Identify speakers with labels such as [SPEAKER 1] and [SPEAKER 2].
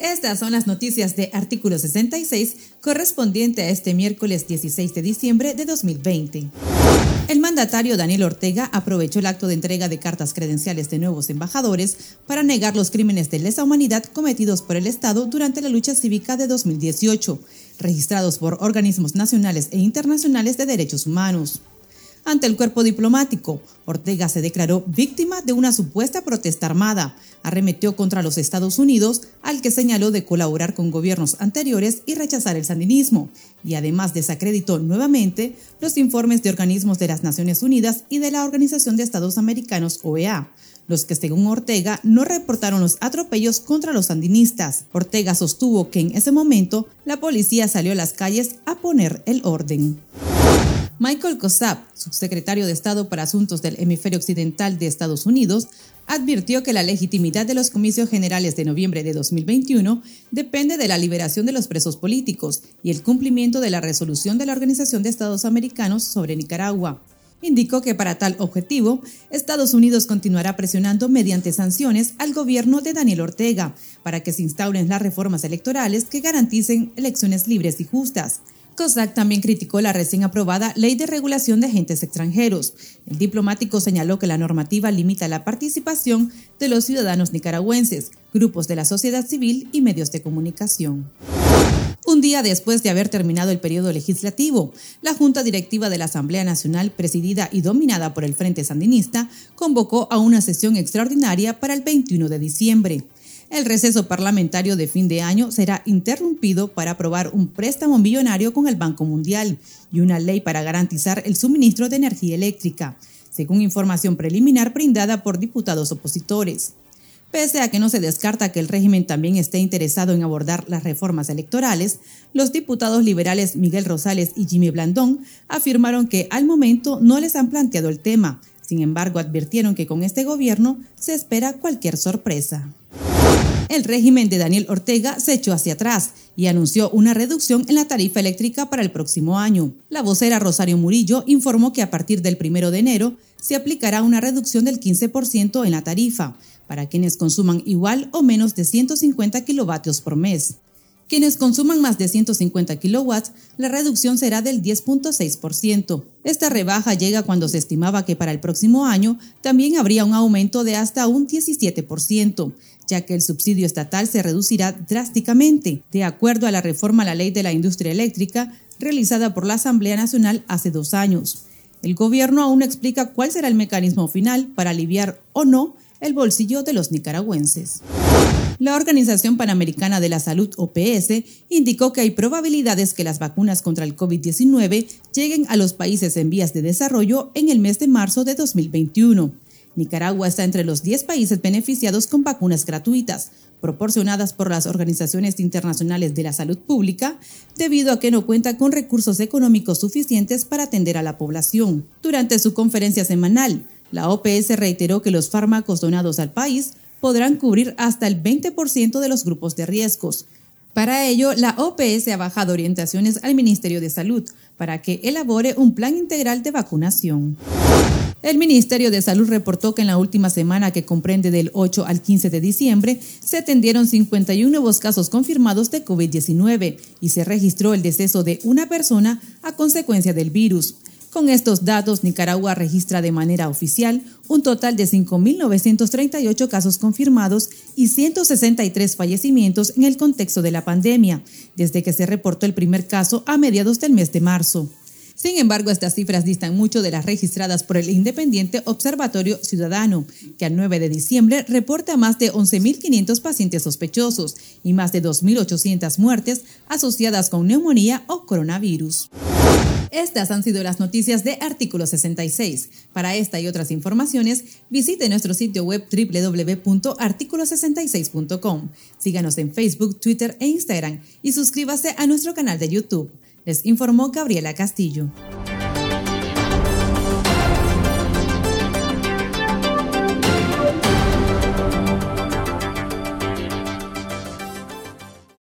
[SPEAKER 1] Estas son las noticias de artículo 66 correspondiente a este miércoles 16 de diciembre de 2020. El mandatario Daniel Ortega aprovechó el acto de entrega de cartas credenciales de nuevos embajadores para negar los crímenes de lesa humanidad cometidos por el Estado durante la lucha cívica de 2018, registrados por organismos nacionales e internacionales de derechos humanos ante el cuerpo diplomático. Ortega se declaró víctima de una supuesta protesta armada. Arremetió contra los Estados Unidos, al que señaló de colaborar con gobiernos anteriores y rechazar el sandinismo. Y además desacreditó nuevamente los informes de organismos de las Naciones Unidas y de la Organización de Estados Americanos, OEA los que según Ortega no reportaron los atropellos contra los sandinistas. Ortega sostuvo que en ese momento la policía salió a las calles a poner el orden. Michael Kossab, subsecretario de Estado para Asuntos del Hemisferio Occidental de Estados Unidos, advirtió que la legitimidad de los comicios generales de noviembre de 2021 depende de la liberación de los presos políticos y el cumplimiento de la resolución de la Organización de Estados Americanos sobre Nicaragua. Indicó que para tal objetivo, Estados Unidos continuará presionando mediante sanciones al gobierno de Daniel Ortega para que se instauren las reformas electorales que garanticen elecciones libres y justas COSAC también criticó la recién aprobada Ley de Regulación de Agentes Extranjeros. El diplomático señaló que la normativa limita la participación de los ciudadanos nicaragüenses, grupos de la sociedad civil y medios de comunicación. Un día después de haber terminado el periodo legislativo, la Junta Directiva de la Asamblea Nacional, presidida y dominada por el Frente Sandinista, convocó a una sesión extraordinaria para el 21 de diciembre. El receso parlamentario de fin de año será interrumpido para aprobar un préstamo millonario con el Banco Mundial y una ley para garantizar el suministro de energía eléctrica, según información preliminar brindada por diputados opositores. Pese a que no se descarta que el régimen también esté interesado en abordar las reformas electorales, los diputados liberales Miguel Rosales y Jimmy Blandón afirmaron que al momento no les han planteado el tema. Sin embargo, advirtieron que con este gobierno se espera cualquier sorpresa el régimen de Daniel Ortega se echó hacia atrás y anunció una reducción en la tarifa eléctrica para el próximo año. La vocera Rosario Murillo informó que a partir del 1 de enero se aplicará una reducción del 15% en la tarifa para quienes consuman igual o menos de 150 kilovatios por mes. Quienes consuman más de 150 kilowatts, la reducción será del 10.6%. Esta rebaja llega cuando se estimaba que para el próximo año también habría un aumento de hasta un 17%, ya que el subsidio estatal se reducirá drásticamente, de acuerdo a la reforma a la ley de la industria eléctrica realizada por la Asamblea Nacional hace dos años. El gobierno aún no explica cuál será el mecanismo final para aliviar o no el bolsillo de los nicaragüenses. La Organización Panamericana de la Salud, OPS, indicó que hay probabilidades que las vacunas contra el COVID-19 lleguen a los países en vías de desarrollo en el mes de marzo de 2021. Nicaragua está entre los 10 países beneficiados con vacunas gratuitas, proporcionadas por las organizaciones internacionales de la salud pública, debido a que no cuenta con recursos económicos suficientes para atender a la población. Durante su conferencia semanal, la OPS reiteró que los fármacos donados al país podrán cubrir hasta el 20% de los grupos de riesgos. Para ello, la OPS ha bajado orientaciones al Ministerio de Salud para que elabore un plan integral de vacunación. El Ministerio de Salud reportó que en la última semana, que comprende del 8 al 15 de diciembre, se atendieron 51 nuevos casos confirmados de COVID-19 y se registró el deceso de una persona a consecuencia del virus. Con estos datos, Nicaragua registra de manera oficial un total de 5.938 casos confirmados y 163 fallecimientos en el contexto de la pandemia, desde que se reportó el primer caso a mediados del mes de marzo. Sin embargo, estas cifras distan mucho de las registradas por el Independiente Observatorio Ciudadano, que al 9 de diciembre reporta más de 11.500 pacientes sospechosos y más de 2.800 muertes asociadas con neumonía o coronavirus. Estas han sido las noticias de Artículo 66. Para esta y otras informaciones, visite nuestro sitio web www.articulo66.com. Síganos en Facebook, Twitter e Instagram y suscríbase a nuestro canal de YouTube. Les informó Gabriela Castillo.